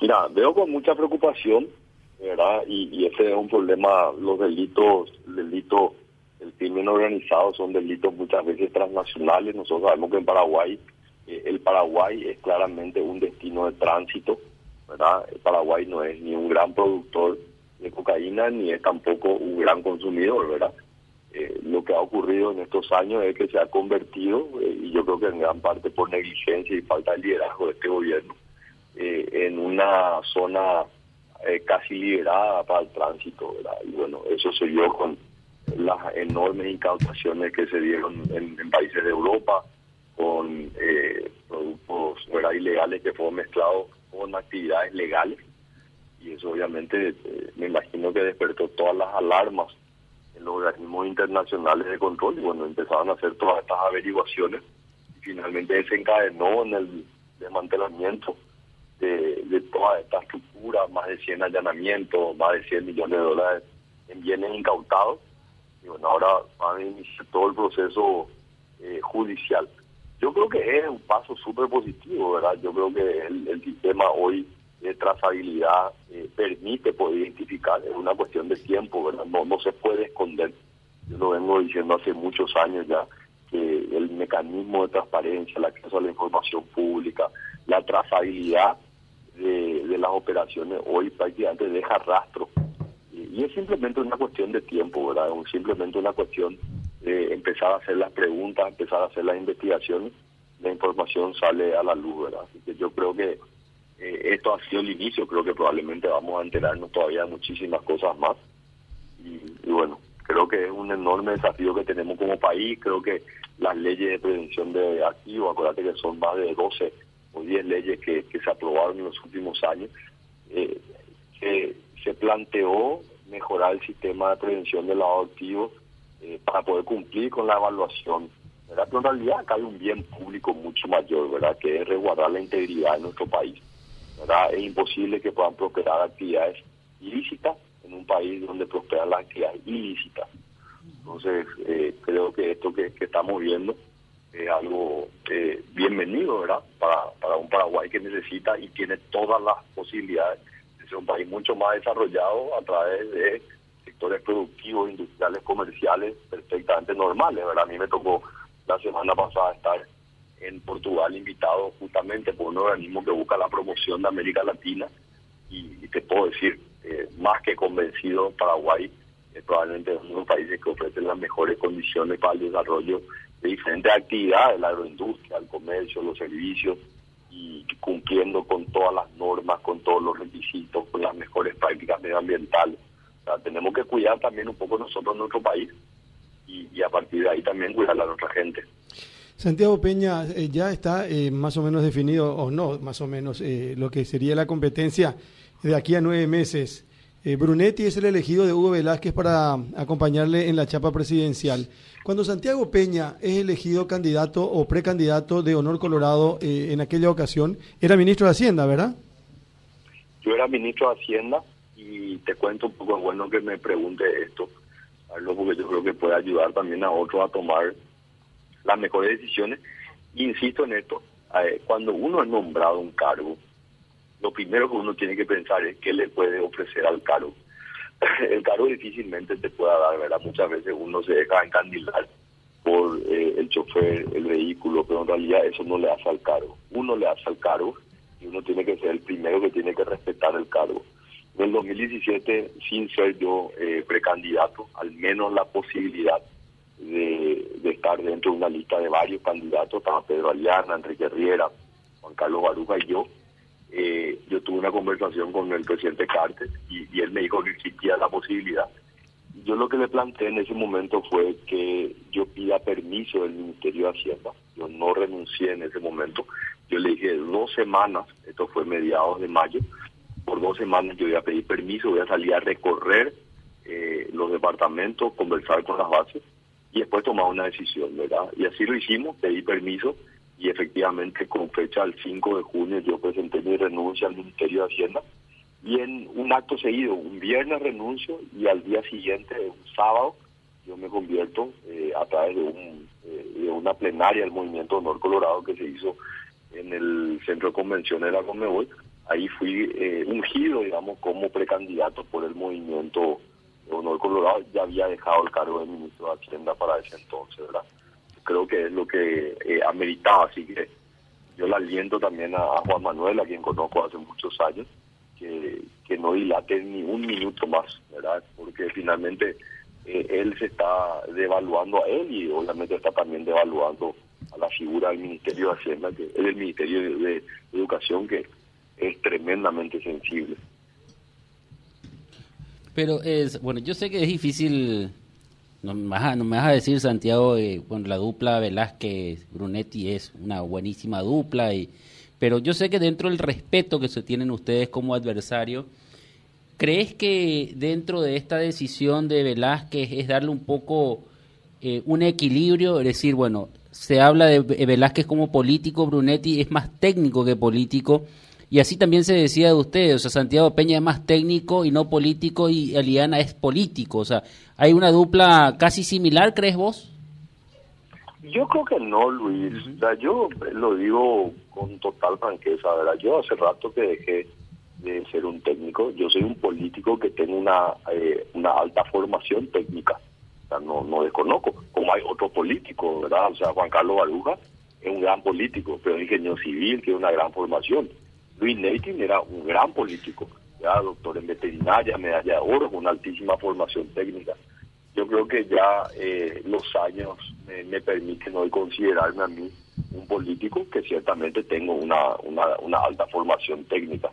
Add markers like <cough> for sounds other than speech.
Mira, veo con mucha preocupación, ¿verdad? Y, y ese es un problema, los delitos, el delito, el crimen organizado son delitos muchas veces transnacionales. Nosotros sabemos que en Paraguay, eh, el Paraguay es claramente un destino de tránsito, ¿verdad? El Paraguay no es ni un gran productor de cocaína ni es tampoco un gran consumidor, ¿verdad? Eh, lo que ha ocurrido en estos años es que se ha convertido, eh, y yo creo que en gran parte por negligencia y falta de liderazgo de este gobierno, eh, en una zona casi liberada para el tránsito, ¿verdad? Y bueno, eso se dio con las enormes incautaciones que se dieron en, países de Europa, con productos ¿verdad? ilegales que fueron mezclados con actividades legales, y eso obviamente me imagino que despertó todas las alarmas en los organismos internacionales de control y bueno, empezaron a hacer todas estas averiguaciones y finalmente desencadenó en el desmantelamiento de, de toda esta estructura, más de 100 allanamientos, más de 100 millones de dólares en bienes incautados y bueno, ahora van a iniciar todo el proceso eh, judicial. Yo creo que es un paso súper positivo, ¿verdad? Yo creo que el sistema hoy de trazabilidad eh, permite poder identificar, es una cuestión de tiempo, ¿verdad? No, no se puede esconder. Yo lo vengo diciendo hace muchos años ya, que el mecanismo de transparencia, el acceso a la información pública, la trazabilidad de, las operaciones hoy prácticamente deja rastro. Y, es simplemente una cuestión de tiempo, ¿verdad? Es simplemente una cuestión de empezar a hacer las preguntas, empezar a hacer las investigaciones, la información sale a la luz, ¿verdad? Así que yo creo que eh, esto ha sido el inicio, creo que probablemente vamos a enterarnos todavía de muchísimas cosas más. Y, bueno, creo que es un enorme desafío que tenemos como país, creo que las leyes de prevención de activos, acuérdate que son más de 12 o 10 leyes que, se aprobaron en los últimos años, eh, se planteó mejorar el sistema de prevención de lavado activos eh, para poder cumplir con la evaluación. Pero en realidad acá hay un bien público mucho mayor, ¿verdad? que es resguardar la integridad de nuestro país. Es imposible que puedan prosperar actividades ilícitas en un país donde prosperan las actividades ilícitas. Entonces, eh, creo que esto que, estamos viendo es algo eh, bienvenido, ¿verdad? Para, para un Paraguay que necesita y tiene todas las posibilidades de ser un país mucho más desarrollado a través de sectores productivos, industriales, comerciales perfectamente normales, ¿verdad? A mí me tocó la semana pasada estar en Portugal invitado justamente por un organismo que busca la promoción de América Latina y, te puedo decir, eh, más que convencido, Paraguay es probablemente uno de los países que ofrecen las mejores condiciones para el desarrollo de diferentes actividades, la agroindustria, el comercio, los servicios, y cumpliendo con todas las normas, con todos los requisitos, con las mejores prácticas medioambientales. O sea, tenemos que cuidar también un poco nosotros nuestro país y, a partir de ahí también cuidar a nuestra gente. Santiago Peña, eh, ya está eh, más o menos definido, o no, más o menos, eh, lo que sería la competencia de aquí a nueve meses. Brunetti es el elegido de Hugo Velázquez para acompañarle en la chapa presidencial. Cuando Santiago Peña es elegido candidato o precandidato de Honor Colorado en aquella ocasión, era ministro de Hacienda, ¿verdad? Yo era ministro de Hacienda y te cuento un poco, bueno que me pregunte esto, porque yo creo que puede ayudar también a otros a tomar las mejores decisiones. Insisto en esto, cuando uno es nombrado un cargo, lo primero que uno tiene que pensar es qué le puede ofrecer al cargo. <clears throat> El cargo difícilmente te pueda dar, ¿verdad? Muchas veces uno se deja encandilar por eh, el chofer, el vehículo, pero en realidad eso no le hace al cargo. Uno le hace al cargo y uno tiene que ser el primero que tiene que respetar el cargo. En el 2017, sin ser yo eh, precandidato, al menos la posibilidad de, estar dentro de una lista de varios candidatos, estaba Pedro Aliana, Enrique Riera, Juan Carlos Baruja y yo. Eh, yo tuve una conversación con el presidente Cartes y, él me dijo que existía la posibilidad. Yo lo que le planteé en ese momento fue que yo pida permiso del Ministerio de Hacienda. Yo no renuncié en ese momento. Yo le dije dos semanas, esto fue mediados de mayo, por dos semanas yo voy a pedir permiso, voy a salir a recorrer eh, los departamentos, conversar con las bases y después tomar una decisión, ¿verdad? Y así lo hicimos, pedí permiso y efectivamente con fecha del 5 de junio yo presenté mi renuncia al Ministerio de Hacienda y en un acto seguido, un viernes renuncio y al día siguiente, un sábado, yo me convierto eh, a través de, un, eh, de una plenaria del Movimiento Honor Colorado que se hizo en el Centro de Convenciones de la Conmebol, ahí fui eh, ungido, digamos, como precandidato por el movimiento Honor Colorado. Ya había dejado el cargo de ministro de Hacienda para ese entonces, ¿verdad? Creo que es lo que eh, ameritaba, así que yo le aliento también a, Juan Manuel, a quien conozco hace muchos años, que, no dilate ni un minuto más, ¿verdad? Porque finalmente eh, él se está devaluando a él y obviamente está también devaluando a la figura del Ministerio de Hacienda, que es el Ministerio de Educación, que es tremendamente sensible. Pero es, bueno, yo sé que es difícil, no me vas a, no me vas a decir Santiago, eh, bueno, la dupla Velázquez-Brunetti es una buenísima dupla, y, pero yo sé que dentro del respeto que se tienen ustedes como adversario, ¿crees que dentro de esta decisión de Velázquez es darle un poco eh, un equilibrio? Es decir, bueno, se habla de Velázquez como político, Brunetti es más técnico que político, y así también se decía de ustedes, o sea, Santiago Peña es más técnico y no político y Eliana es político, o sea, ¿hay una dupla casi similar, crees vos? Yo creo que no, Luis. yo lo digo con total franqueza, ¿verdad? Yo hace rato que dejé de ser un técnico, yo soy un político que tiene una, eh, una alta formación técnica, o sea, no, no desconozco, como hay otro político, ¿verdad? O sea, Juan Carlos Baruja es un gran político, pero es ingeniero civil, tiene una gran formación. Luis Neytin era un gran político, ya doctor en veterinaria, medalla de oro, con altísima formación técnica. Yo creo que ya eh, los años me, permiten hoy considerarme a mí un político que ciertamente tengo una, una alta formación técnica.